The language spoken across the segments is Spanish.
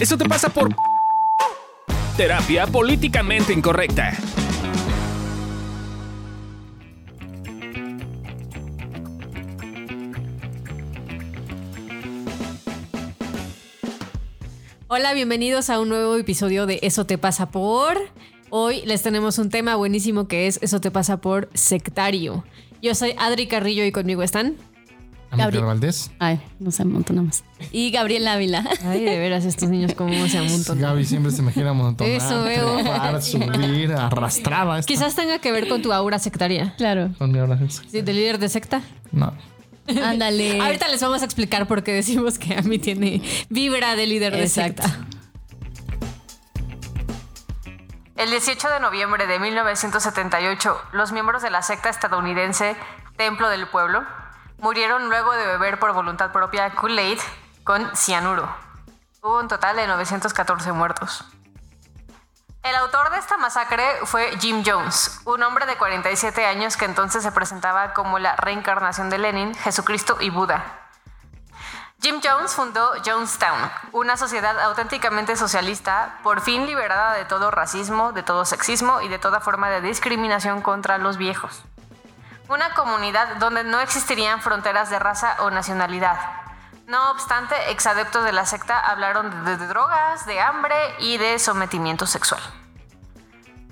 Eso te pasa por terapia políticamente incorrecta. Hola, bienvenidos a un nuevo episodio de Eso te pasa por. Hoy les tenemos un tema buenísimo que es Eso te pasa por sectario. Yo soy Adri Carrillo y conmigo están. Gabriel Valdés. Ay, no se amontona más. Y Gabriel Ávila. Ay, de veras, estos niños cómo se amontonan. Gaby siempre se me gira amontonar. Eso veo. trepar, subir, arrastrada. esta. Quizás tenga que ver con tu aura sectaria. Claro. Con mi aura es- Sí, ¿De líder de secta? No. Ándale. Ahorita les vamos a explicar por qué decimos que a mí tiene vibra de líder de secta. El 18 de noviembre de 1978, los miembros de la secta estadounidense Templo del Pueblo murieron luego de beber por voluntad propia Kool-Aid con cianuro. Hubo un total de 914 muertos. El autor de esta masacre fue Jim Jones, un hombre de 47 años que entonces se presentaba como la reencarnación de Lenin, Jesucristo y Buda. Jim Jones fundó Jonestown, una sociedad auténticamente socialista, por fin liberada de todo racismo, de todo sexismo y de toda forma de discriminación contra los viejos. Una comunidad donde no existirían fronteras de raza o nacionalidad. No obstante, exadeptos de la secta hablaron de, de drogas, de hambre y de sometimiento sexual.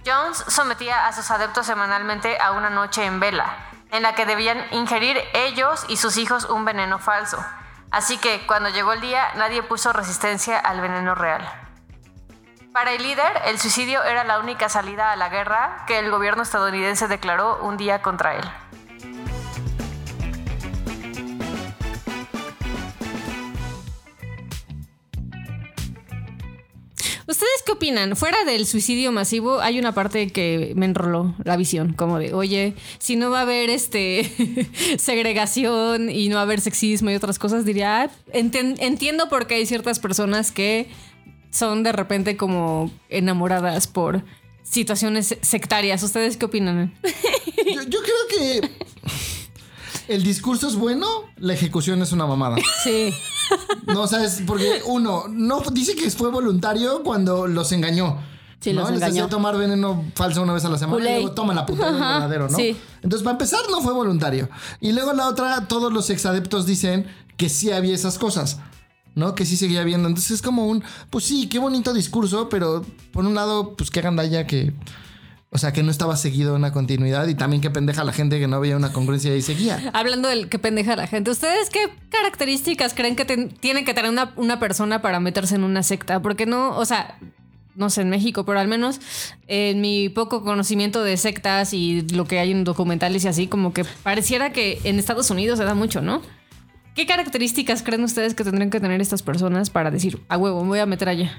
Jones sometía a sus adeptos semanalmente a una noche en vela, en la que debían ingerir ellos y sus hijos un veneno falso. Así que cuando llegó el día nadie puso resistencia al veneno real. Para el líder, el suicidio era la única salida a la guerra que el gobierno estadounidense declaró un día contra él. ¿Ustedes qué opinan? Fuera del suicidio masivo, hay una parte que me enroló la visión, como de, oye, si no va a haber este segregación y no va a haber sexismo y otras cosas, diría, "Ah, entiendo por qué hay ciertas personas que son de repente como enamoradas por situaciones sectarias. ¿Ustedes qué opinan? Yo, yo creo que el discurso es bueno, la ejecución es una mamada. Sí. No, sabes, porque uno, no dice que fue voluntario cuando los engañó. Sí, ¿no? los Les engañó. hacía tomar veneno falso una vez a la semana y luego toma la puta del verdadero, ¿no? sí. Entonces, para empezar, no fue voluntario. Y luego la otra, todos los exadeptos dicen que sí había esas cosas. ¿No? Que sí seguía habiendo. Entonces es como un, pues sí, qué bonito discurso, pero por un lado, pues qué gandalla que, o sea, que no estaba seguido una continuidad y también qué pendeja la gente que no veía una congruencia y seguía. Hablando del que pendeja la gente, ¿ustedes qué características creen que ten- tiene que tener una, una persona para meterse en una secta? Porque no, o sea, no sé en México, pero al menos en mi poco conocimiento de sectas y lo que hay en documentales y así, como que pareciera que en Estados Unidos se da mucho, ¿no? ¿Qué características creen ustedes que tendrían que tener estas personas para decir, a huevo, me voy a meter allá?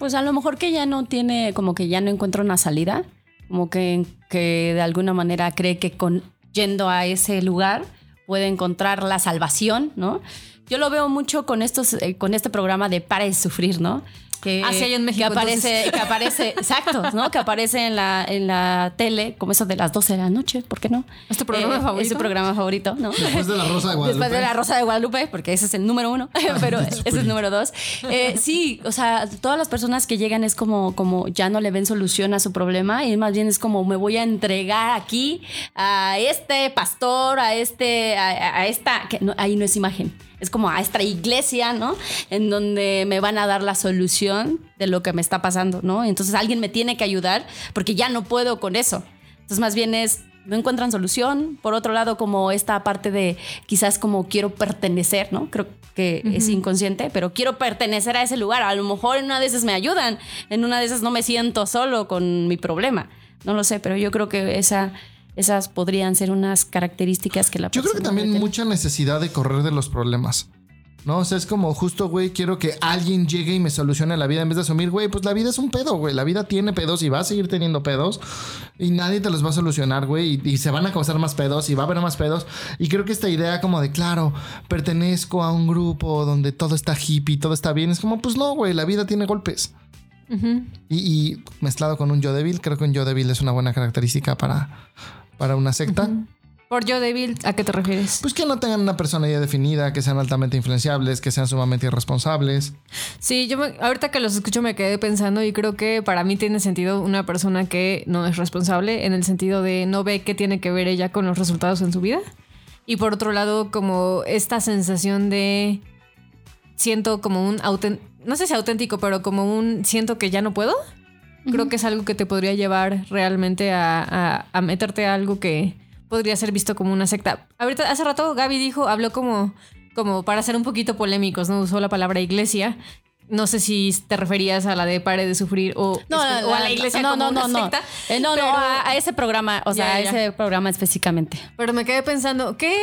Pues a lo mejor que ya no tiene, como que ya no encuentra una salida, como que, que de alguna manera cree que con yendo a ese lugar puede encontrar la salvación, ¿no? Yo lo veo mucho con estos, eh, con este programa de Para de Sufrir, ¿no? Que, Ah, sí, hay en México, Que aparece, entonces. que aparece, exacto, ¿no? Que aparece en la, en la tele, como eso de las 12 de la noche, ¿por qué no? ¿Es tu programa favorito? Es su programa favorito, ¿no? Después de la Rosa de Guadalupe. Después de la Rosa de Guadalupe, porque ese es el número uno, pero ese es el número dos. Eh, sí, o sea, todas las personas que llegan es como, como ya no le ven solución a su problema y más bien es como me voy a entregar aquí a este pastor, a este, a, a esta, que no, ahí no es imagen. Es como a esta iglesia, ¿no? En donde me van a dar la solución de lo que me está pasando, ¿no? Entonces alguien me tiene que ayudar porque ya no puedo con eso. Entonces más bien es no encuentran solución. Por otro lado, como esta parte de quizás como quiero pertenecer, ¿no? Creo que es inconsciente, pero quiero pertenecer a ese lugar. A lo mejor en una de esas me ayudan, en una de esas no me siento solo con mi problema. No lo sé, pero yo creo que esa, esas podrían ser unas características que la Yo creo que también mucha necesidad de correr de los problemas. ¿No? O sea, es como justo, güey, quiero que alguien llegue y me solucione la vida en vez de asumir, güey, pues la vida es un pedo, güey. La vida tiene pedos y va a seguir teniendo pedos y nadie te los va a solucionar, güey. Y, y se van a causar más pedos y va a haber más pedos. Y creo que esta idea como de, claro, pertenezco a un grupo donde todo está hippie, todo está bien, es como, pues no, güey, la vida tiene golpes. y, y mezclado con un yo débil, creo que un yo débil es una buena característica para, para una secta. Por yo débil, ¿a qué te refieres? Pues que no tengan una personalidad definida, que sean altamente influenciables, que sean sumamente irresponsables. Sí, yo me- ahorita que los escucho me quedé pensando y creo que para mí tiene sentido una persona que no es responsable en el sentido de no ve qué tiene que ver ella con los resultados en su vida. Y por otro lado, como esta sensación de siento como un auténtico, no sé si auténtico, pero como un siento que ya no puedo. Creo que es algo que te podría llevar realmente a, a- a meterte a algo que podría ser visto como una secta. Ahorita, hace rato Gaby dijo, habló como, como para ser un poquito polémicos, ¿no? Usó la palabra iglesia. No sé si te referías a la de pare de sufrir o, o a la iglesia no, como no, no, una no. secta. Eh, no, pero- no, a, a ese programa, o sea, Ya, a ese programa específicamente. Pero me quedé pensando, ¿qué,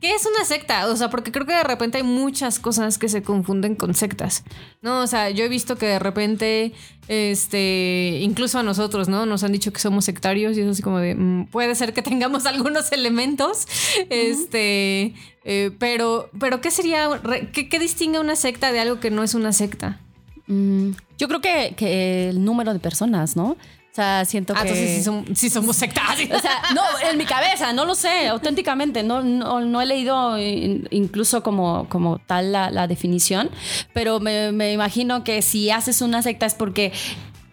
¿qué es una secta? O sea, porque creo que de repente hay muchas cosas que se confunden con sectas. No, o sea, yo he visto que de repente, este, incluso a nosotros, ¿no? Nos han dicho que somos sectarios y eso así como de, mm, puede ser que tengamos algunos elementos, este, eh, pero, pero ¿qué sería, qué, qué distingue una secta de algo que no es una secta? Mm, yo creo que, que el número de personas, ¿no? O sea, siento Ah, que... entonces sí, som- sí somos sectas. O sea, no, en mi cabeza, no lo sé, auténticamente, no, no, no he leído in- incluso como, como tal la, la definición, pero me, me imagino que si haces una secta es porque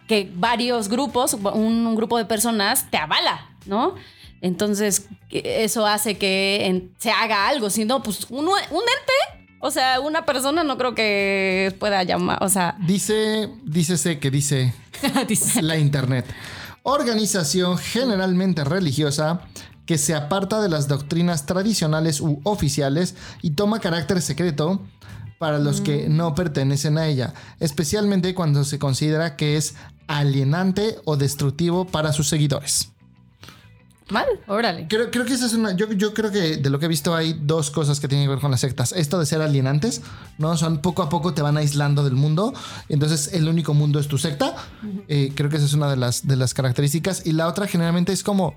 que varios grupos, un, un grupo de personas te avala, ¿no? Entonces, eso hace que en- se haga algo, si no, pues un, un ente, o sea, una persona no creo que pueda llamar, o sea, Dice, dícese que dice Dice. la internet. Organización generalmente religiosa que se aparta de las doctrinas tradicionales u oficiales y toma carácter secreto para los que no pertenecen a ella, especialmente cuando se considera que es alienante o destructivo para sus seguidores. Mal. Órale. Creo, creo que esa es una. Yo, yo creo que de lo que he visto hay dos cosas que tienen que ver con las sectas. Esto de ser alienantes, ¿no? Son poco a poco te van aislando del mundo. Entonces el único mundo es tu secta. Eh, creo que esa es una de las, de las características. Y la otra generalmente es como.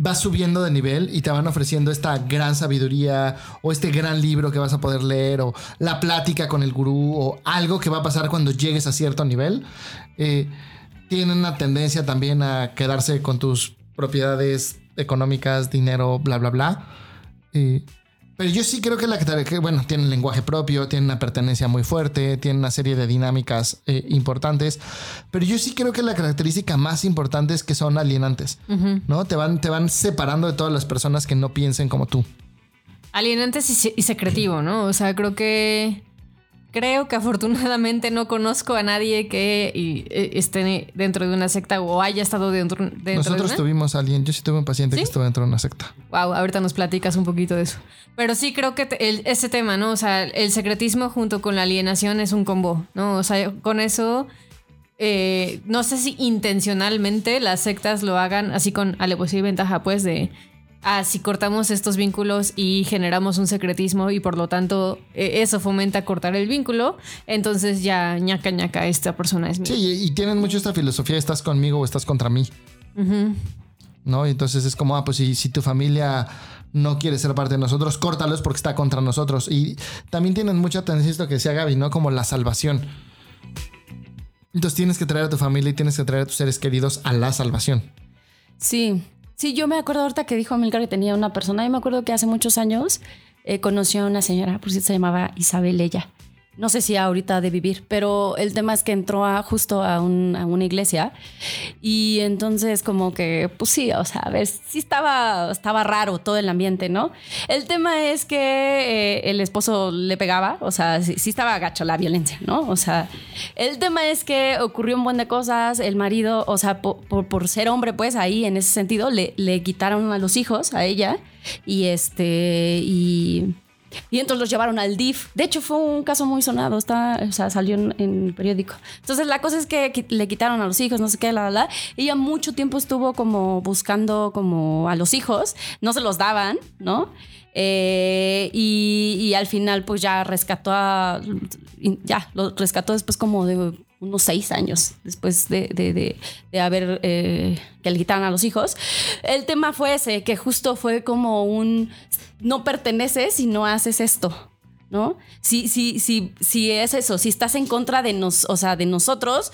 Vas subiendo de nivel y te van ofreciendo esta gran sabiduría o este gran libro que vas a poder leer o la plática con el gurú o algo que va a pasar cuando llegues a cierto nivel. Eh, tienen una tendencia también a quedarse con tus propiedades económicas, dinero, bla, bla, bla. Eh, pero yo sí creo que la que, bueno, tienen lenguaje propio, tienen una pertenencia muy fuerte, tienen una serie de dinámicas eh, importantes. Pero yo sí creo que la característica más importante es que son alienantes, ¿no? Te van, te van separando de todas las personas que no piensen como tú. Alienantes y, y secretivo, ¿no? O sea, creo que. Creo que afortunadamente no conozco a nadie que y, eh, esté dentro de una secta o haya estado dentro, dentro de Nosotros una. tuvimos a alguien, yo sí tuve un paciente ¿Sí? que estuvo dentro de una secta. Wow, ahorita nos platicas un poquito de eso. Pero sí creo que te- el- ese tema, ¿no? O sea, el secretismo junto con la alienación es un combo, ¿no? O sea, con eso, eh, no sé si intencionalmente las sectas lo hagan así con alevosía y ventaja, pues, de, ah, si cortamos estos vínculos y generamos un secretismo y por lo tanto eh, eso fomenta cortar el vínculo, entonces ya ñaca ñaca, esta persona es mía. Sí, y, tienen mucho esta filosofía, estás conmigo o estás contra mí. ¿No? Y entonces es como, ah, pues si, si tu familia no quiere ser parte de nosotros, córtalos porque está contra nosotros. Y también tienen mucha tendencia esto que decía Gaby, ¿no? Como la salvación. Entonces tienes que traer a tu familia y tienes que traer a tus seres queridos a la salvación. Sí, sí, yo me acuerdo ahorita que dijo Amilcar que tenía una persona. Yo me acuerdo que hace muchos años eh, conoció a una señora, por si se llamaba Isabel ella. No sé si ahorita de vivir, pero el tema es que entró a, justo a, un- a una iglesia y entonces como que, pues sí, o sea, a ver, sí estaba, estaba raro todo el ambiente, ¿no? El tema es que eh, el esposo le pegaba, o sea, sí, estaba gacho la violencia, ¿no? O sea, el tema es que ocurrió un buen de cosas, el marido, o sea, po- por, por ser hombre, pues ahí en ese sentido, le, le quitaron a los hijos a ella y este, y... Y entonces los llevaron al DIF. De hecho, fue un caso muy sonado. Está, o sea, salió en, el periódico. Entonces, la cosa es que le quitaron a los hijos, no sé qué, la, la, la. Ella mucho tiempo estuvo como buscando como a los hijos. No se los daban, ¿no? Eh, y, y al final, pues ya rescató a. Ya, lo rescató después como de unos seis años después de, de- de- de haber eh, que le quitaran a los hijos. El tema fue ese, que justo fue como un no perteneces si no haces esto. ¿No? Si, si, si, si es eso, si estás en contra de nos, o sea, de nosotros,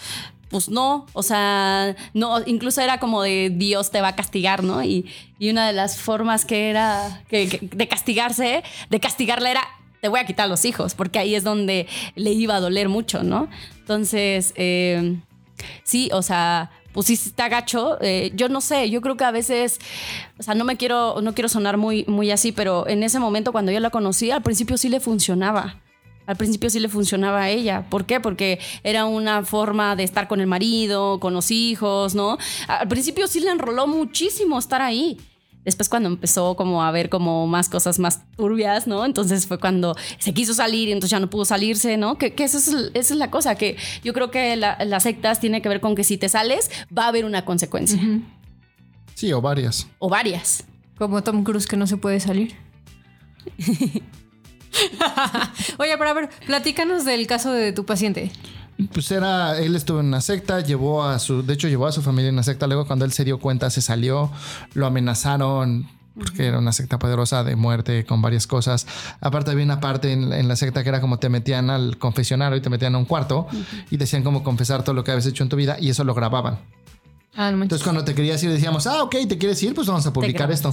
pues no, o sea, no, incluso era como de Dios te va a castigar, ¿no? Y, y una de las formas que era que- que- de castigarse, de castigarla era te voy a quitar los hijos, porque ahí es donde le iba a doler mucho, ¿no? Entonces, eh, sí, o sea, pues sí está gacho. Eh, yo no sé, yo creo que a veces, o sea, no me quiero, no quiero sonar muy, muy así, pero en ese momento cuando yo la conocí, al principio sí le funcionaba. Al principio sí le funcionaba a ella. ¿Por qué? Porque era una forma de estar con el marido, con los hijos, ¿no? Al principio sí le enroló muchísimo estar ahí. Después cuando empezó como a ver como más cosas más turbias, ¿no? Entonces fue cuando se quiso salir y entonces ya no pudo salirse, ¿no? Que, que esa, es, esa es la cosa, que yo creo que la- las sectas tiene que ver con que si te sales va a haber una consecuencia. Sí, o varias. O varias. Como Tom Cruise que no se puede salir. Oye, pero a ver, platícanos del caso de tu paciente. Pues era, él estuvo en una secta, llevó a su, de hecho llevó a su familia en una secta, luego cuando él se dio cuenta se salió, lo amenazaron porque era una secta poderosa de muerte con varias cosas. Aparte había una parte en, en la secta que era como te metían al confesionario y te metían a un cuarto y decían cómo confesar todo lo que habías hecho en tu vida y eso lo grababan. Ah, no. Entonces cuando te querías ir decíamos, ah, ok, te quieres ir, pues vamos a publicar esto.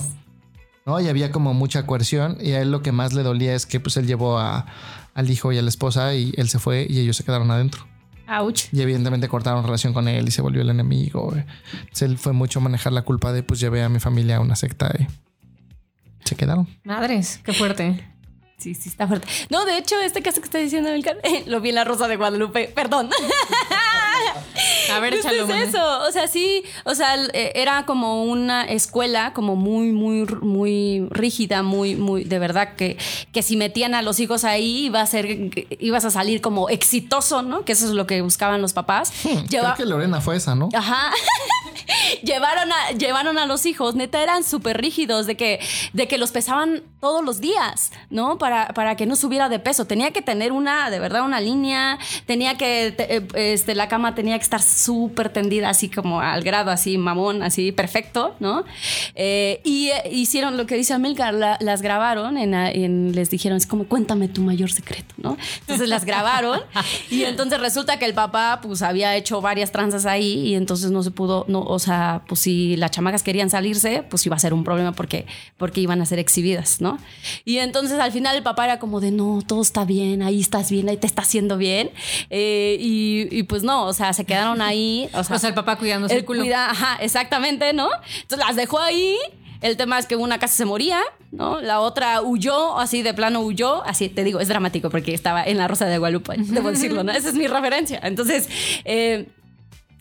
¿No? Y había como mucha coerción y a él lo que más le dolía es que pues él llevó a, al hijo y a la esposa y él se fue y ellos se quedaron adentro. Ouch. Y evidentemente cortaron relación con él y se volvió el enemigo. Entonces él fue mucho a manejar la culpa de pues llevé a mi familia a una secta y se quedaron. Madres, qué fuerte. Sí, sí, está fuerte. No, de hecho, este caso que está diciendo Emilcar, lo vi en La Rosa de Guadalupe. Perdón. A ver, échalo, es eso. O sea, sí, o sea, eh, era como una escuela como muy, muy, muy rígida, muy, muy, de verdad que, que si metían a los hijos ahí iba a ser, ibas a salir como exitoso, ¿no? Que eso es lo que buscaban los papás. Lleva- Creo que Lorena fue esa, ¿no? Ajá. llevaron, a, llevaron a los hijos, neta, eran súper rígidos de que, de que los pesaban todos los días, ¿no? Para, para que no subiera de peso. Tenía que tener una, de verdad, una línea. Tenía que, te- eh, este, la cama tenía que estar súper tendida, así como al grado, así mamón, así perfecto, ¿no? Eh, y eh, hicieron lo que dice Amilcar, la- las grabaron, en, en- les dijeron, es como, cuéntame tu mayor secreto, ¿no? Entonces las grabaron y entonces resulta que el papá, pues, había hecho varias tranzas ahí y entonces no se pudo, no, o sea, pues si las chamacas querían salirse, pues iba a ser un problema porque, porque iban a ser exhibidas, ¿no? Y entonces al final el papá era como de, no, todo está bien, ahí estás bien, ahí te está haciendo bien. Eh, y, y, pues no, o sea, se quedaron ahí. O sea, O sea, el papá cuidándose el culo. cuida- ajá, exactamente, ¿no? Entonces las dejó ahí. El tema es que una casi se moría, ¿no? La otra huyó, así de plano huyó. Así te digo, es dramático porque estaba en la Rosa de Guadalupe, debo decirlo, ¿no? Esa es mi referencia. Entonces, eh,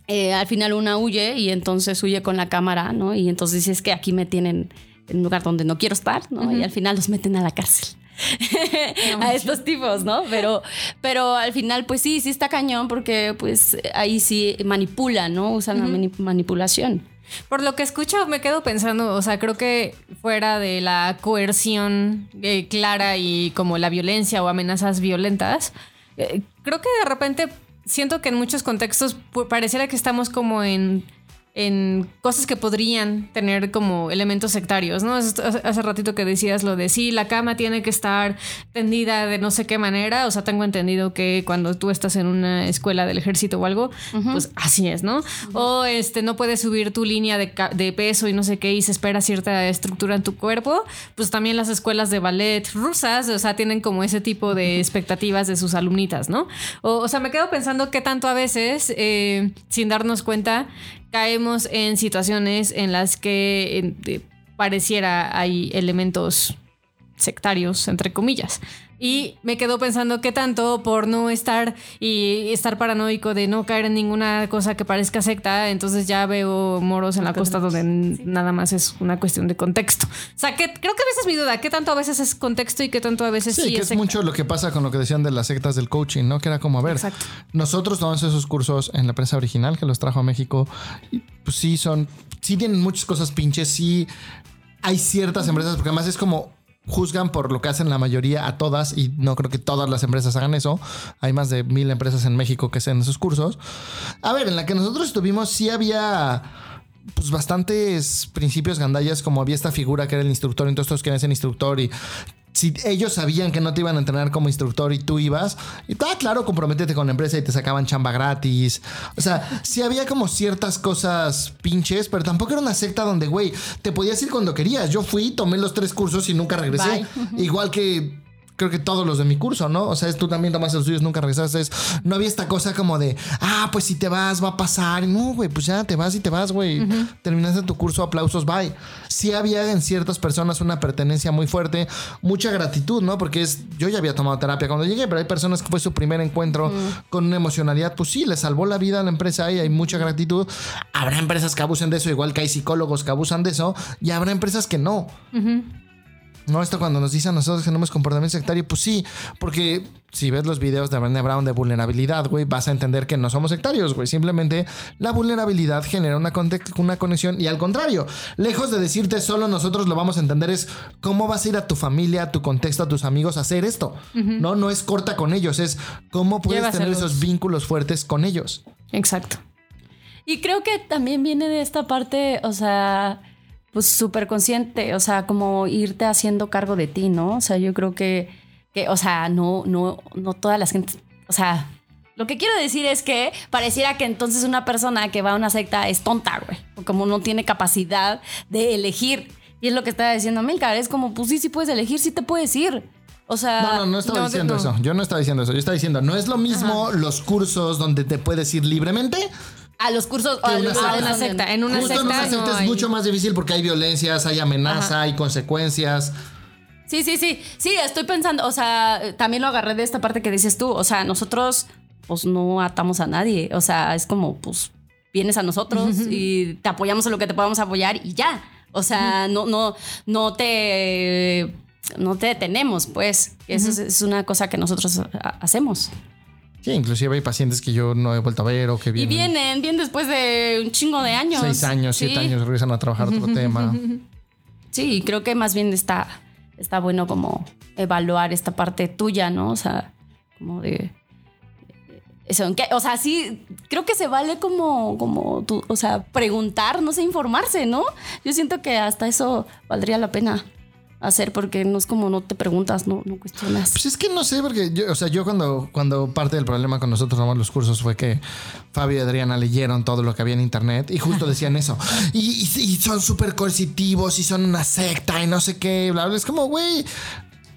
eh, al final una huye y entonces huye con la cámara, ¿no? Y entonces dice, es que aquí me tienen en un lugar donde no quiero estar, ¿no? Y al final los meten a la cárcel. a estos tipos, ¿no? Pero, pero al final, pues sí, sí está cañón porque pues ahí sí manipulan, ¿no? Usan la mani- manipulación. Por lo que escucho, me quedo pensando, o sea, creo que fuera de la coerción eh, clara y como la violencia o amenazas violentas, eh, creo que de repente siento que en muchos contextos pareciera que estamos como en, en cosas que podrían tener como elementos sectarios, ¿no? Hace, ratito que decías lo de sí, la cama tiene que estar tendida de no sé qué manera, o sea, tengo entendido que cuando tú estás en una escuela del ejército o algo, pues así es, ¿no? O este, no puedes subir tu línea de, de peso y no sé qué y se espera cierta estructura en tu cuerpo, pues también las escuelas de ballet rusas, o sea, tienen como ese tipo de expectativas de sus alumnitas, ¿no? O, o sea, me quedo pensando que tanto a veces, eh, sin darnos cuenta, caemos en situaciones en las que de- pareciera hay elementos sectarios, entre comillas. Y me quedo pensando qué tanto por no estar y estar paranoico de no caer en ninguna cosa que parezca secta, entonces ya veo moros en la costa donde nada más es una cuestión de contexto. O sea, que creo que a veces mi duda, qué tanto a veces es contexto y qué tanto a veces Sí, sí, que es secta? mucho lo que pasa con lo que decían de las sectas del coaching, ¿no? Que era como, a ver, Exacto. nosotros tomamos esos cursos en la prensa original que los trajo a México. Y pues sí, son, sí tienen muchas cosas pinches, sí hay ciertas empresas, porque además es como juzgan por lo que hacen la mayoría a todas y no creo que todas las empresas hagan eso. Hay más de mil empresas en México que hacen esos cursos. A ver, en la que nosotros estuvimos sí había pues bastantes principios gandallas como había esta figura que era el instructor, entonces todos querían ser instructor y si ellos sabían que no te iban a entrenar como instructor y tú ibas, y estaba claro, comprométete con la empresa y te sacaban chamba gratis. O sea, sí había como ciertas cosas pinches, pero tampoco era una secta donde, güey, te podías ir cuando querías. Yo fui, tomé los tres cursos y nunca regresé. Igual que creo que todos los de mi curso, ¿no? O sea, es, tú también tomaste los tuyos, nunca regresaste. Es- no había esta cosa como de, ah, pues si te vas, va a pasar. No, güey, pues ya te vas y te vas, güey. Terminaste tu curso, aplausos, bye. Sí había en ciertas personas una pertenencia muy fuerte, mucha gratitud, ¿no? Porque es, yo ya había tomado terapia cuando llegué, pero hay personas que fue su primer encuentro con una emocionalidad, pues sí, le salvó la vida a la empresa y hay mucha gratitud. Habrá empresas que abusen de eso, igual que hay psicólogos que abusan de eso, y habrá empresas que no. No, esto cuando nos dicen a nosotros que tenemos comportamiento sectario, pues sí, porque si ves los videos de Brené Brown de vulnerabilidad, güey, vas a entender que no somos sectarios, güey. Simplemente la vulnerabilidad genera una, una conexión y al contrario, lejos de decirte solo nosotros lo vamos a entender, es cómo vas a ir a tu familia, a tu contexto, a tus amigos a hacer esto. No, no es corta con ellos, es cómo puedes tener esos vínculos fuertes con ellos. Exacto. Y creo que también viene de esta parte, o sea, pues súper consciente, o sea, como irte haciendo cargo de ti, ¿no? O sea, yo creo que, que o sea, no, no, no todas las gente, o sea, lo que quiero decir es que pareciera que entonces una persona que va a una secta es tonta, güey, o como no tiene capacidad de elegir. Y es lo que estaba diciendo Milcar, es como, pues sí, sí puedes elegir, sí te puedes ir. O sea, No, no, no estaba no, diciendo no. eso. Yo no estaba diciendo eso. Yo estaba diciendo, no es lo mismo los cursos donde te puedes ir libremente a los cursos, a una secta. a una secta. En una Justo en una secta secta no es hay- mucho más difícil porque hay violencias, hay amenaza, hay consecuencias. Sí, sí, sí. Sí, estoy pensando, o sea, también lo agarré de esta parte que dices tú. O sea, nosotros, pues no atamos a nadie. O sea, es como, pues, vienes a nosotros y te apoyamos en lo que te podamos apoyar y ya. O sea, no, no, no te. No te detenemos, pues. Eso es, es una cosa que nosotros ha- hacemos. Sí, inclusive hay pacientes que yo no he vuelto a ver o que Y vienen vienen, vienen después de un chingo de años. seis años, siete años, regresan a trabajar otro tema. Sí, y creo que más bien está, está bueno como evaluar esta parte tuya, ¿no? O sea, como de... Eso, ¿en qué? O sea, sí, creo que se vale como, como tú, o sea, preguntar, no sé, informarse, ¿no? Yo siento que hasta eso valdría la pena hacer porque no es como no te preguntas, no, no cuestionas. Pues es que no sé, porque yo, o sea, yo cuando, cuando parte del problema con nosotros tomamos los cursos fue que Fabio y Adriana leyeron todo lo que había en internet y justo decían eso. Y, y- y son súper coercitivos y son una secta y no sé qué, bla, bla. Es como, güey,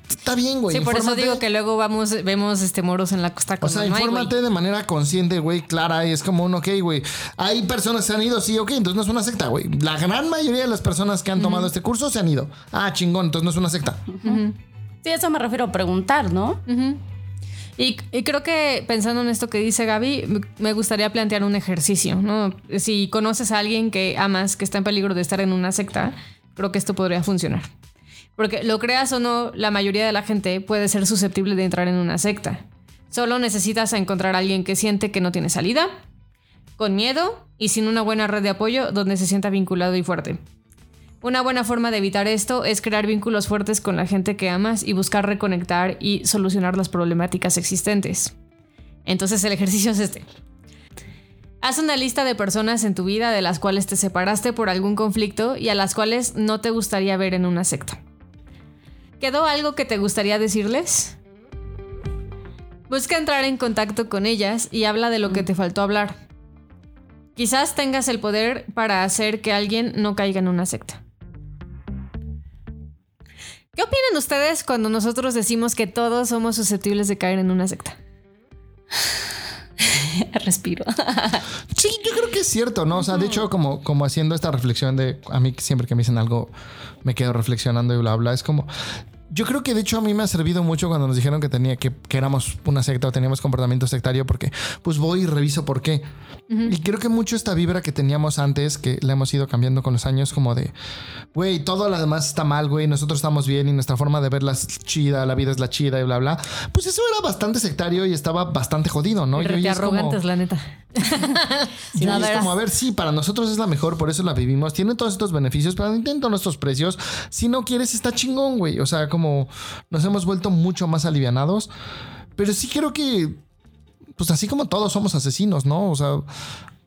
está bien, güey. Sí, por eso infórmate. digo que luego vamos, vemos este moros en la costa O con sea, no hay, güey. infórmate de manera consciente, güey, clara. Y es como un, ok, güey. Hay personas que se han ido, sí, ok, entonces no es una secta, güey. La gran mayoría de las personas que han tomado este curso se han ido. Ah, chingón, entonces no es una secta. Sí, a eso me refiero a preguntar, ¿no? Y, y creo que pensando en esto que dice Gaby, me gustaría plantear un ejercicio, ¿no? Si conoces a alguien que amas, que está en peligro de estar en una secta, creo que esto podría funcionar. Porque lo creas o no, la mayoría de la gente puede ser susceptible de entrar en una secta. Solo necesitas encontrar a alguien que siente que no tiene salida, con miedo y sin una buena red de apoyo donde se sienta vinculado y fuerte. Una buena forma de evitar esto es crear vínculos fuertes con la gente que amas y buscar reconectar y solucionar las problemáticas existentes. Entonces el ejercicio es este. Haz una lista de personas en tu vida de las cuales te separaste por algún conflicto y a las cuales no te gustaría ver en una secta. ¿Quedó algo que te gustaría decirles? Busca entrar en contacto con ellas y habla de lo que te faltó hablar. Quizás tengas el poder para hacer que alguien no caiga en una secta. ¿Qué opinan ustedes cuando nosotros decimos que todos somos susceptibles de caer en una secta? Respiro. Sí, yo creo que es cierto, ¿no? O sea, de hecho, como, como haciendo esta reflexión de a mí siempre que me dicen algo, me quedo reflexionando y bla, bla. Es como. Yo creo que de hecho a mí me ha servido mucho cuando nos dijeron que tenía que, que éramos una secta o teníamos comportamiento sectario porque pues voy y reviso por qué. Y creo que mucho esta vibra que teníamos antes, que la hemos ido cambiando con los años, como de, güey, todo lo demás está mal, güey, nosotros estamos bien y nuestra forma de verla es chida, la vida es la chida y bla, bla. Pues eso era bastante sectario y estaba bastante jodido, ¿no? Y hoy Rete es como- arrogantes, la neta. Sí, No, es como, a ver, sí, para nosotros es la mejor, por eso la vivimos. Tiene todos estos beneficios, pero intento nuestros precios. Si no quieres, está chingón, güey. O sea, como nos hemos vuelto mucho más alivianados. Pero sí creo que, pues así como todos somos asesinos, ¿no? O sea,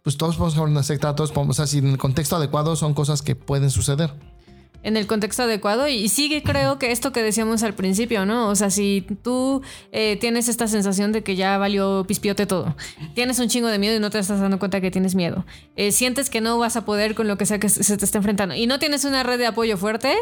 pues todos podemos ser una secta, todos podemos, o sea, si en el contexto adecuado son cosas que pueden suceder. en el contexto adecuado y sigue creo que esto que decíamos al principio, ¿no? O sea, si tú eh, tienes esta sensación de que ya valió pispiote todo, tienes un chingo de miedo y no te estás dando cuenta que tienes miedo, eh, sientes que no vas a poder con lo que sea que se te esté enfrentando y no tienes una red de apoyo fuerte,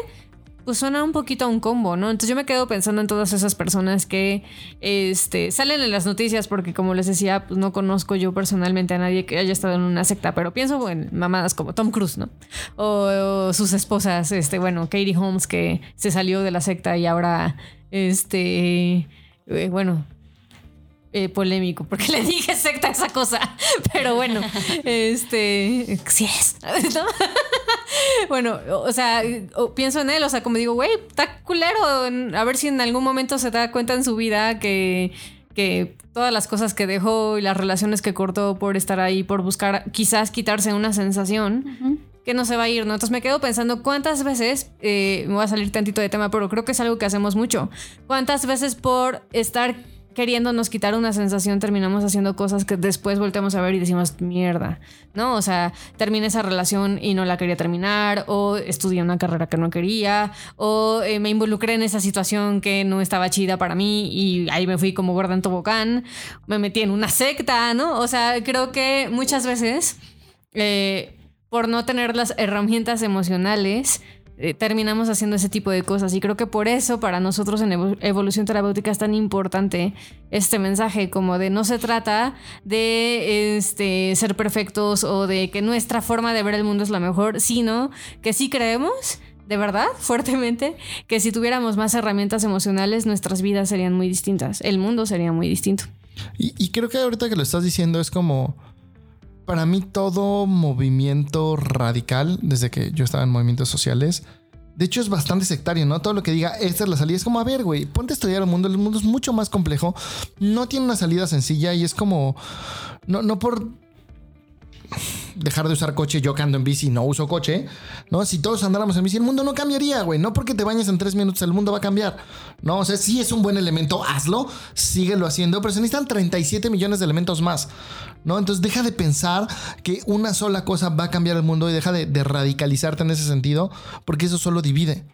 pues suena un poquito a un combo, ¿no? Entonces yo me quedo pensando en todas esas personas que este, salen en las noticias porque como les decía, pues no conozco yo personalmente a nadie que haya estado en una secta, pero pienso en mamadas como Tom Cruise, ¿no? O, sus esposas, este, bueno, Katie Holmes que se salió de la secta y ahora, este, eh, bueno, eh, polémico, porque le dije secta esa cosa. Pero bueno, este. Sí es. bueno, o sea, pienso en él, o sea, como digo, güey, está culero. A ver si en algún momento se da cuenta en su vida que, que todas las cosas que dejó y las relaciones que cortó por estar ahí, por buscar quizás quitarse una sensación. Que no se va a ir, ¿no? Entonces me quedo pensando cuántas veces, eh, me voy a salir tantito de tema, pero creo que es algo que hacemos mucho. ¿Cuántas veces por estar queriéndonos quitar una sensación, terminamos haciendo cosas que después volteamos a ver y decimos, mierda, ¿no? O sea, terminé esa relación y no la quería terminar, o estudié una carrera que no quería, o eh, me involucré en esa situación que no estaba chida para mí y ahí me fui como gorda en tobogán, me metí en una secta, ¿no? O sea, creo que muchas veces, eh, por no tener las herramientas emocionales, eh, terminamos haciendo ese tipo de cosas. Y creo que por eso para nosotros en evolución terapéutica es tan importante este mensaje, como de no se trata de este, ser perfectos o de que nuestra forma de ver el mundo es la mejor, sino que sí creemos de verdad, fuertemente, que si tuviéramos más herramientas emocionales, nuestras vidas serían muy distintas, el mundo sería muy distinto. Y, y, creo que ahorita que lo estás diciendo es como, para mí todo movimiento radical, desde que yo estaba en movimientos sociales, de hecho es bastante sectario, ¿no? Todo lo que diga, esta es la salida, es como, a ver, güey, ponte a estudiar el mundo, el mundo es mucho más complejo, no tiene una salida sencilla y es como, no, no por dejar de usar coche, yo que ando en bici no uso coche, ¿no? Si todos andáramos en bici, el mundo no cambiaría, güey. No porque te bañes en tres minutos, el mundo va a cambiar. No, o sea, si es un buen elemento, hazlo, síguelo haciendo, pero se necesitan 37 millones de elementos más, ¿no? Entonces deja de pensar que una sola cosa va a cambiar el mundo y deja de, radicalizarte en ese sentido, porque eso solo divide.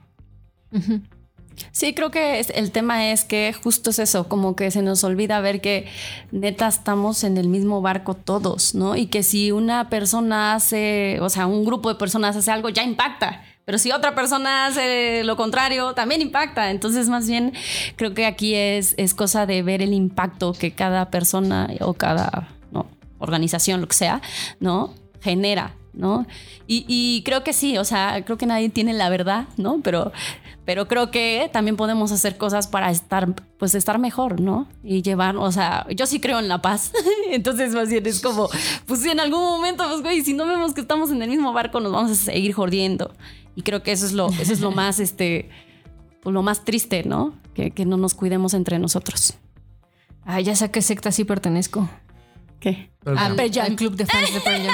Sí, creo que el tema es que justo es eso, como que se nos olvida ver que neta estamos en el mismo barco todos, ¿no? Y que si una persona hace, o sea, un grupo de personas hace algo, ya impacta. Pero si otra persona hace lo contrario, también impacta. Entonces, más bien, creo que aquí es, es cosa de ver el impacto que cada persona o cada organización, lo que sea, ¿no? Genera, ¿no? Y, y, creo que sí, o sea, creo que nadie tiene la verdad, ¿no? Pero pero creo que también podemos hacer cosas para estar, pues estar mejor, ¿no? Y llevar, o sea, yo sí creo en la paz. Entonces, más bien es como, pues si en algún momento, pues güey, si no vemos que estamos en el mismo barco, nos vamos a seguir jodiendo. Y creo que eso es lo, eso es lo más, este, pues lo más triste, ¿no? Que, que no nos cuidemos entre nosotros. Ay, ya sé a qué secta sí pertenezco. ¿Qué? Al, club de fans de Pearl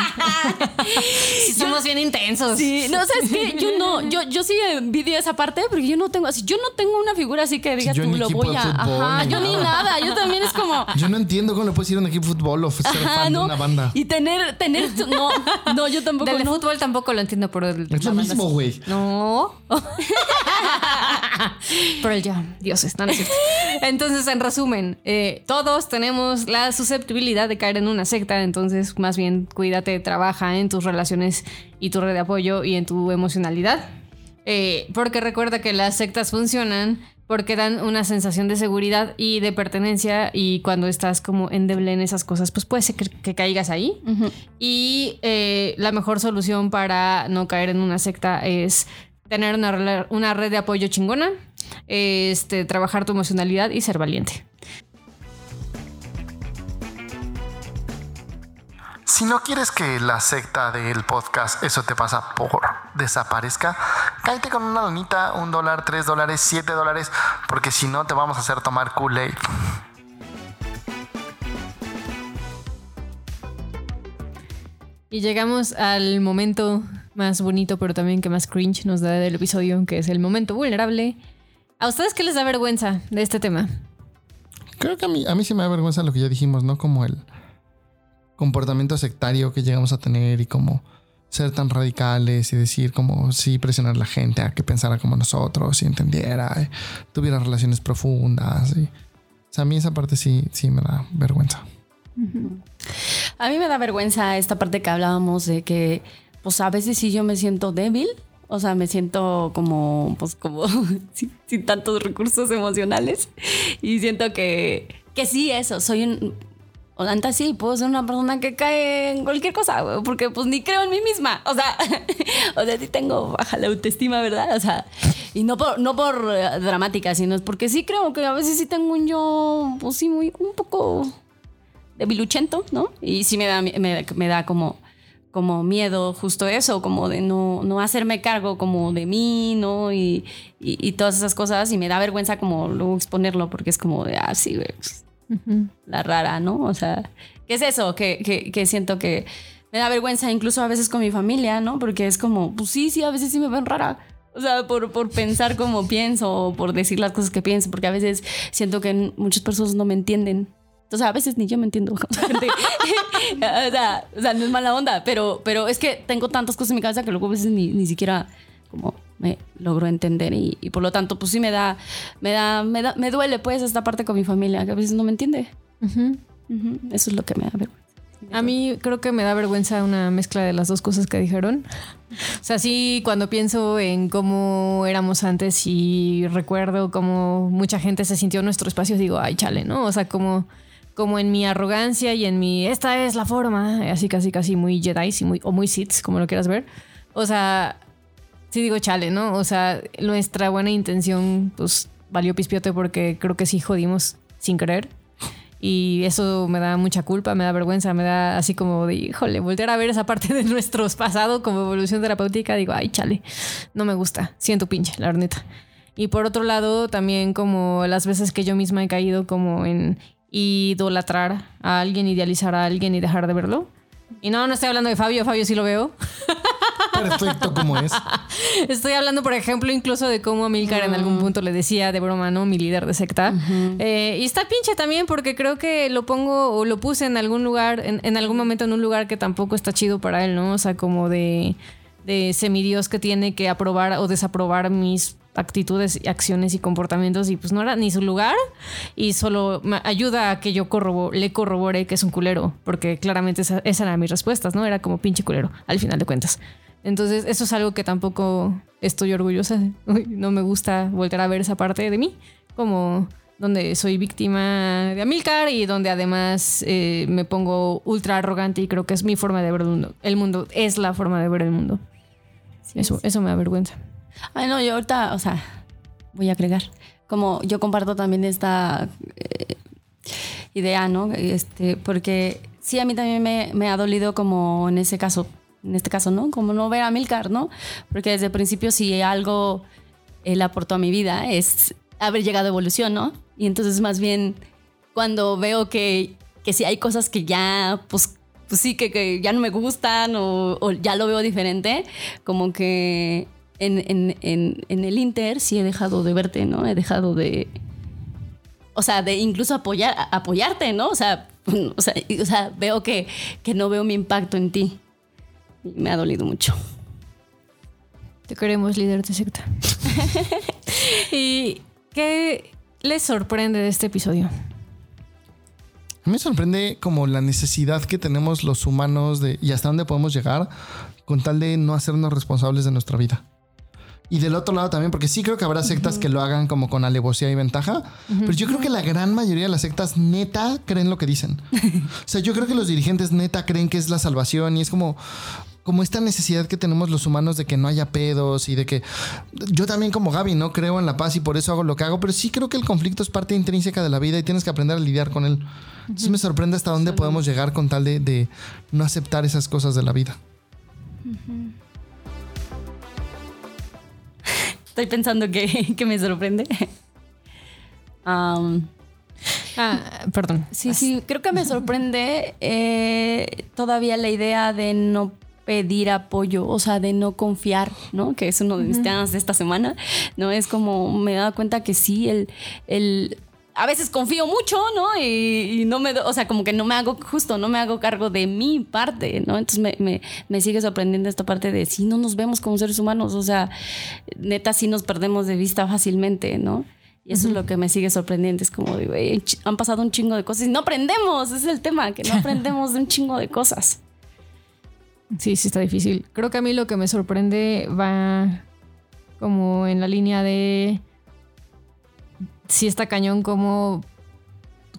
somos bien intensos. Sí, no, sabes que yo no, yo, yo sí envidio esa parte porque yo no tengo así, yo no tengo una figura así que diga tú lo voy a. ajá, yo ni nada, yo también es como. Yo no entiendo cómo le puedes ir a un equipo de fútbol o ser fan de una banda. Y tener, tener, no, no, yo tampoco. Del fútbol tampoco lo entiendo por el. Es lo mismo, güey. No. Pearl Jam, dioses, no, no Entonces, en resumen, eh, todos tenemos la susceptibilidad de caer en una serie entonces más bien cuídate, trabaja en tus relaciones y tu red de apoyo y en tu emocionalidad. Eh, porque recuerda que las sectas funcionan porque dan una sensación de seguridad y de pertenencia y cuando estás como endeble en esas cosas, pues puede ser que, caigas ahí. Y eh, la mejor solución para no caer en una secta es tener una, una red de apoyo chingona, este, trabajar tu emocionalidad y ser valiente. Si no quieres que la secta del podcast Eso te pasa por desaparezca, cállate con una donita, un dólar, tres dólares, siete dólares, porque si no te vamos a hacer tomar Kool-Aid. Y llegamos al momento más bonito, pero también que más cringe nos da del episodio, que es el momento vulnerable. ¿A ustedes qué les da vergüenza de este tema? Creo que a mí, a mí sí me da vergüenza lo que ya dijimos, ¿no? Como el comportamiento sectario que llegamos a tener y como ser tan radicales y decir como sí presionar a la gente a que pensara como nosotros y entendiera, y tuviera relaciones profundas. Y, o sea, a mí esa parte sí, sí me da vergüenza. A mí me da vergüenza esta parte que hablábamos de que, pues a veces sí yo me siento débil. O sea, me siento como, pues como sin, sin tantos recursos emocionales. Y siento que, que sí, eso, soy un, o tanto sí, puedo ser una persona que cae en cualquier cosa, güey, porque pues ni creo en mí misma. O sea, o sea, sí tengo baja la autoestima, ¿verdad? O sea, y no por, no por eh, dramática, sino es porque sí creo que a veces sí tengo un yo, pues sí, muy, un poco debiluchento, ¿no? Y sí me da, me, da como, como miedo justo eso, como de no, no hacerme cargo como de mí, ¿no? Y, y, y todas esas cosas, y me da vergüenza como luego exponerlo, porque es como de, ah, sí, güey, pues, la rara, ¿no? O sea, ¿qué es eso? Que, que, que, siento que me da vergüenza incluso a veces con mi familia, ¿no? Porque es como, pues sí, sí, a veces sí me ven rara. O sea, por, por pensar como pienso, o por decir las cosas que pienso, porque a veces siento que muchas personas no me entienden. Entonces, a veces ni yo me entiendo. o, sea, o sea, no es mala onda, pero, pero es que tengo tantas cosas en mi cabeza que luego a veces ni, ni siquiera como me logro entender y, y, por lo tanto pues sí me da me da me da me duele pues esta parte con mi familia que a veces no me entiende uh -huh. Uh -huh. eso es lo que me da vergüenza a mí creo que me da vergüenza una mezcla de las dos cosas que dijeron. O sea, sí, cuando pienso en cómo éramos antes y recuerdo cómo mucha gente se sintió en nuestro espacio, digo, ay, chale, ¿no? O sea, como, como en mi arrogancia y en mi, esta es la forma, así casi casi muy Jedi y muy, o muy Sith, como lo quieras ver. O sea, sí digo chale, ¿no? O sea, nuestra buena intención, pues valió pispiote porque creo que sí jodimos sin querer. Y eso me da mucha culpa, me da vergüenza, me da así como de, híjole, voltear a ver esa parte de nuestros pasado como evolución terapéutica, digo, ay, chale, no me gusta, siento pinche, la neta. Y por otro lado, también como las veces que yo misma he caído como en idolatrar a alguien, idealizar a alguien y dejar de verlo. Y no, no estoy hablando de Fabio, Fabio sí lo veo. Perfecto como es. Estoy hablando, por ejemplo, incluso de cómo Milcar en algún punto le decía de broma, ¿no? Mi líder de secta. Uh -huh. eh, y está pinche también porque creo que lo pongo o lo puse en algún lugar, en, en, algún momento en un lugar que tampoco está chido para él, ¿no? O sea, como de, de semidios que tiene que aprobar o desaprobar mis actitudes, acciones y comportamientos y pues no era ni su lugar y solo me ayuda a que yo corrobo le corrobore que es un culero, porque claramente esa, esa era mis respuestas, ¿no? Era como pinche culero, al final de cuentas. Entonces, eso es algo que tampoco estoy orgullosa. No me gusta volver a ver esa parte de mí, como donde soy víctima de Amilcar y donde además eh, me pongo ultra arrogante y creo que es mi forma de ver el mundo. El mundo es la forma de ver el mundo. Sí, eso, eso me da vergüenza. Ay, no, yo ahorita, o sea, voy a agregar. Como yo comparto también esta eh, idea, ¿no? Este, porque sí, a mí también me, me ha dolido como en ese caso en este caso, ¿no? Como no ver a Milcar, ¿no? Porque desde el principio si algo él aportó a mi vida es haber llegado a evolución, ¿no? Y entonces más bien cuando veo que, que si hay cosas que ya, pues, pues sí, que, que, ya no me gustan o, ya lo veo diferente, como que en, en, en, en el Inter sí he dejado de verte, ¿no? He dejado de... O sea, de incluso apoyar, apoyarte, ¿no? O sea, o sea, o sea veo que, que no veo mi impacto en ti me ha dolido mucho. Te queremos, líder de secta. ¿Y qué les sorprende de este episodio? A mí me sorprende como la necesidad que tenemos los humanos de y hasta dónde podemos llegar con tal de no hacernos responsables de nuestra vida. Y del otro lado también, porque sí creo que habrá sectas uh -huh. que lo hagan como con alevosía y ventaja, uh -huh. pero yo creo que la gran mayoría de las sectas neta creen lo que dicen. o sea, yo creo que los dirigentes neta creen que es la salvación y es como, como esta necesidad que tenemos los humanos de que no haya pedos y de que yo también como Gaby no creo en la paz y por eso hago lo que hago, pero sí creo que el conflicto es parte intrínseca de la vida y tienes que aprender a lidiar con él. Entonces me sorprende hasta dónde podemos llegar con tal de, de, no aceptar esas cosas de la vida. Uh -huh. Estoy pensando que, que me sorprende. Um, ah, perdón. Sí, sí, creo que me sorprende eh, todavía la idea de no pedir apoyo, o sea, de no confiar, ¿no? Que es uno de mis temas de esta semana, ¿no? Es como me he dado cuenta que sí, el, el a veces confío mucho, ¿no? Y, y no me, o sea, como que no me hago, justo, no me hago cargo de mi parte, ¿no? Entonces me, me, me sigue sorprendiendo esta parte de si no nos vemos como seres humanos, o sea, neta sí nos perdemos de vista fácilmente, ¿no? Y eso es lo que me sigue sorprendiendo, es como ch- han pasado un chingo de cosas y no aprendemos, ese es el tema, que no aprendemos de un chingo de cosas. Sí, sí está difícil. Creo que a mí lo que me sorprende va como en la línea de sí está cañón como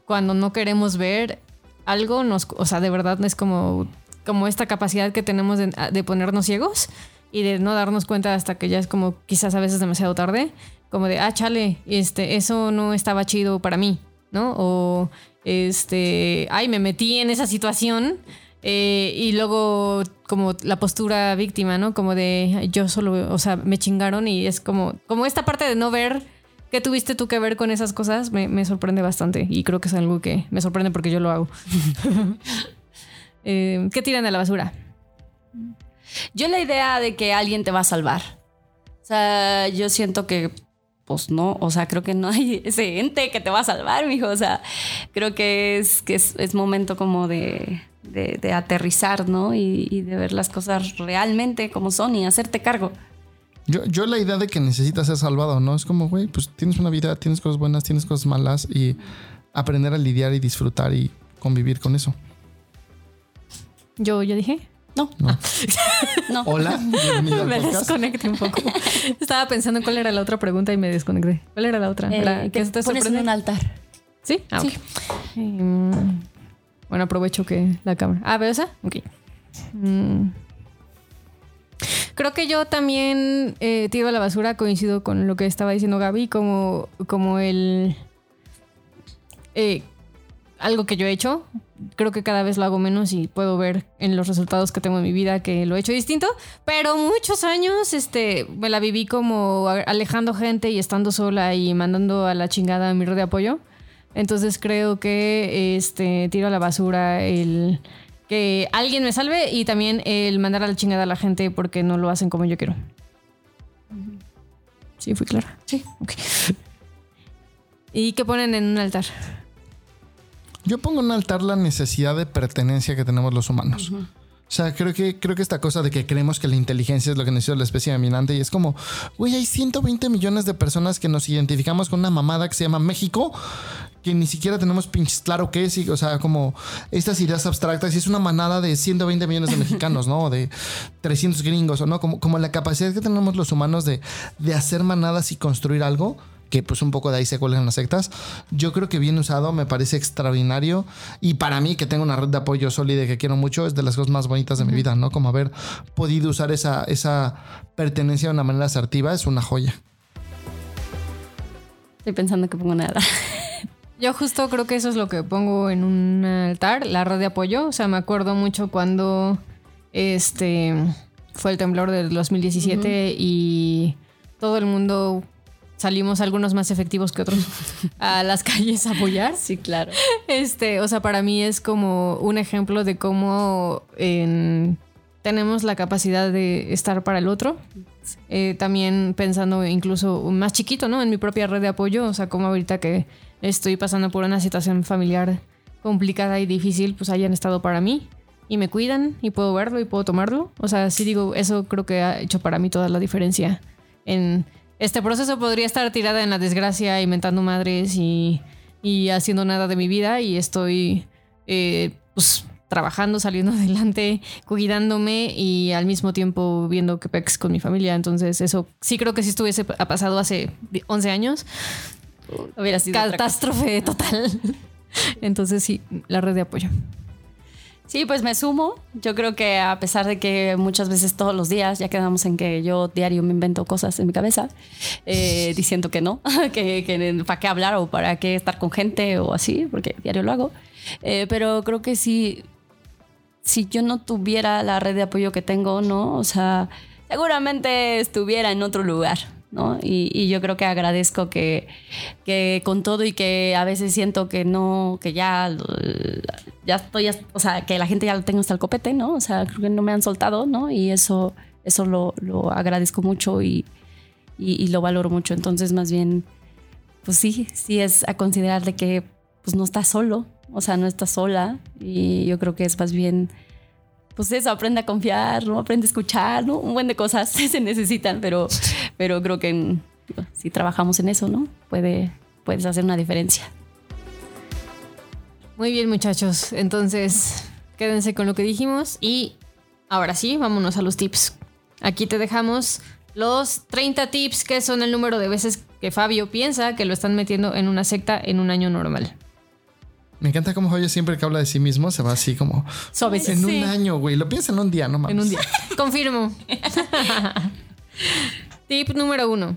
cuando no queremos ver algo nos, o sea, de verdad es como como esta capacidad que tenemos de, ponernos ciegos y de no darnos cuenta hasta que ya es como quizás a veces demasiado tarde, como de, ah, chale, este, eso no estaba chido para mí, ¿no? O, este, ay, me metí en esa situación eh, y luego como la postura víctima, ¿no? Como de, "Ay, yo solo, o sea, me chingaron y es como, como esta parte de no ver qué tuviste tú que ver con esas cosas me, me sorprende bastante y creo que es algo que me sorprende porque yo lo hago. Eh, ¿Qué tiran a la basura? Yo la idea de que alguien te va a salvar. O sea, yo siento que, pues no, o sea, creo que no hay ese ente que te va a salvar, mijo. O sea, creo que es, que es, es momento como de, de- de aterrizar, ¿no? Y, y de ver las cosas realmente como son y hacerte cargo. Yo, yo la idea de que necesitas ser salvado, ¿no? Es como, güey, pues tienes una vida, tienes cosas buenas, tienes cosas malas y aprender a lidiar y disfrutar y convivir con eso. Yo ya dije. No, no. Hola, Me desconecté un poco. Estaba pensando en cuál era la otra pregunta y me desconecté. ¿Cuál era la otra? Eh, ¿Era que te pones en un altar. ¿Sí? Ah, Sí. Mm, bueno, aprovecho que la cámara. Ah, ¿veo esa? Ok. Mm. Creo que yo también eh, tiro a la basura, coincido con lo que estaba diciendo Gaby, como, como el... eh, algo que yo he hecho. Creo que cada vez lo hago menos y puedo ver en los resultados que tengo en mi vida que lo he hecho distinto. Pero muchos años este, me la viví como alejando gente y estando sola y mandando a la chingada a mi red de apoyo. Entonces creo que este, tiro a la basura el que alguien me salve y también el mandar a la chingada a la gente porque no lo hacen como yo quiero. Sí, fui clara. Sí. Ok. ¿Y qué ponen en un altar? Yo pongo en un altar la necesidad de pertenencia que tenemos los humanos. O sea, creo que, creo que esta cosa de que creemos que la inteligencia es lo que necesita la especie dominante y es como, güey, hay 120 millones de personas que nos identificamos con una mamada que se llama México, que ni siquiera tenemos pinches claro qué es, y, o sea, como estas ideas abstractas y es una manada de 120 millones de mexicanos, ¿no? De 300 gringos, ¿o no? Como, como la capacidad que tenemos los humanos de, de hacer manadas y construir algo que pues un poco de ahí se cuelgan las sectas. Yo creo que bien usado me parece extraordinario y para mí que tengo una red de apoyo sólida y que quiero mucho es de las cosas más bonitas de mi vida, ¿no? Como haber podido usar esa, esa pertenencia de una manera asertiva es una joya. Estoy pensando que pongo nada. Yo justo creo que eso es lo que pongo en un altar, la red de apoyo. O sea, me acuerdo mucho cuando este fue el temblor del 2017 y todo el mundo salimos algunos más efectivos que otros a las calles a apoyar. Sí, claro. Este, o sea, para mí es como un ejemplo de cómo en- tenemos la capacidad de estar para el otro. Eh, también pensando incluso más chiquito, ¿no? En mi propia red de apoyo, o sea, como ahorita que estoy pasando por una situación familiar complicada y difícil, pues hayan estado para mí y me cuidan y puedo verlo y puedo tomarlo. O sea, sí digo, eso creo que ha hecho para mí toda la diferencia en este proceso podría estar tirada en la desgracia, inventando madres y, y haciendo nada de mi vida y estoy eh, pues trabajando, saliendo adelante, cuidándome y al mismo tiempo viendo que pex con mi familia. Entonces eso sí creo que si estuviese ha pasado hace 11 años, Hubiera sido catástrofe total. Entonces sí, la red de apoyo. Sí, pues me sumo. Yo creo que a pesar de que muchas veces todos los días ya quedamos en que yo diario me invento cosas en mi cabeza, eh, diciendo que no, que, que para qué hablar o para qué estar con gente o así, porque diario lo hago. Eh, pero creo que sí, si yo no tuviera la red de apoyo que tengo, ¿no? O sea, seguramente estuviera en otro lugar, Y, yo creo que agradezco que, con todo y que a veces siento que no, que ya, ya estoy, o sea, que la gente ya lo tengo hasta el copete, ¿no? O sea, creo que no me han soltado, ¿no? Y eso, eso lo, lo agradezco mucho y lo valoro mucho. Entonces, más bien, pues sí, sí es a considerar de que pues no estás solo, o sea, no estás sola y yo creo que es más bien pues eso, aprende a confiar, ¿no? Aprende a escuchar, ¿no? Un buen de cosas se necesitan, pero, pero creo que si trabajamos en eso, ¿no? Puede, puedes hacer una diferencia. Muy bien, muchachos. Entonces, quédense con lo que dijimos y ahora sí, vámonos a los tips. Aquí te dejamos los 30 tips que son el número de veces que Fabio piensa que lo están metiendo en una secta en un año normal. Me encanta cómo Joya siempre que habla de sí mismo se va así como Suave. en un año, güey. Lo piensa en un día, no mames. En un día. Confirmo. Tip número uno.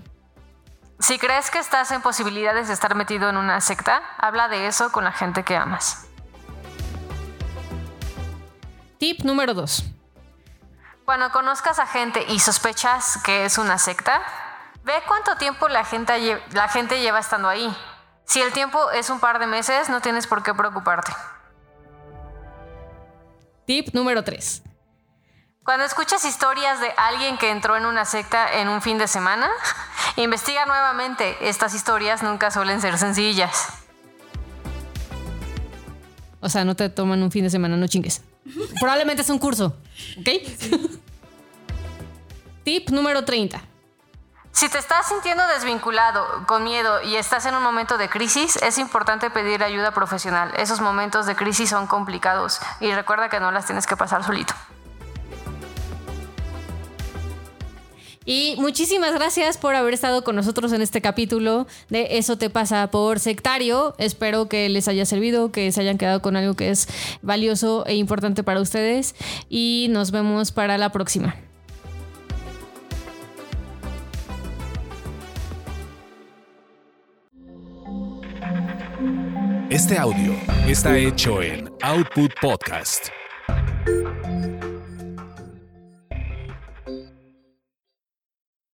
Si crees que estás en posibilidades de estar metido en una secta, habla de eso con la gente que amas. Tip número dos. Cuando conozcas a gente y sospechas que es una secta, ve cuánto tiempo la gente, la gente lleva estando ahí. Si el tiempo es un par de meses, no tienes por qué preocuparte. Tip número tres. Cuando escuchas historias de alguien que entró en una secta en un fin de semana, investiga nuevamente. Estas historias nunca suelen ser sencillas. O sea, no te toman un fin de semana, no chingues. Probablemente es un curso, ¿ok? Tip número 30. Si te estás sintiendo desvinculado, con miedo y estás en un momento de crisis, es importante pedir ayuda profesional. Esos momentos de crisis son complicados y recuerda que no las tienes que pasar solito. Y muchísimas gracias por haber estado con nosotros en este capítulo de Eso te pasa por sectario. Espero que les haya servido, que se hayan quedado con algo que es valioso e importante para ustedes. Y nos vemos para la próxima. Este audio está hecho en Output Podcast.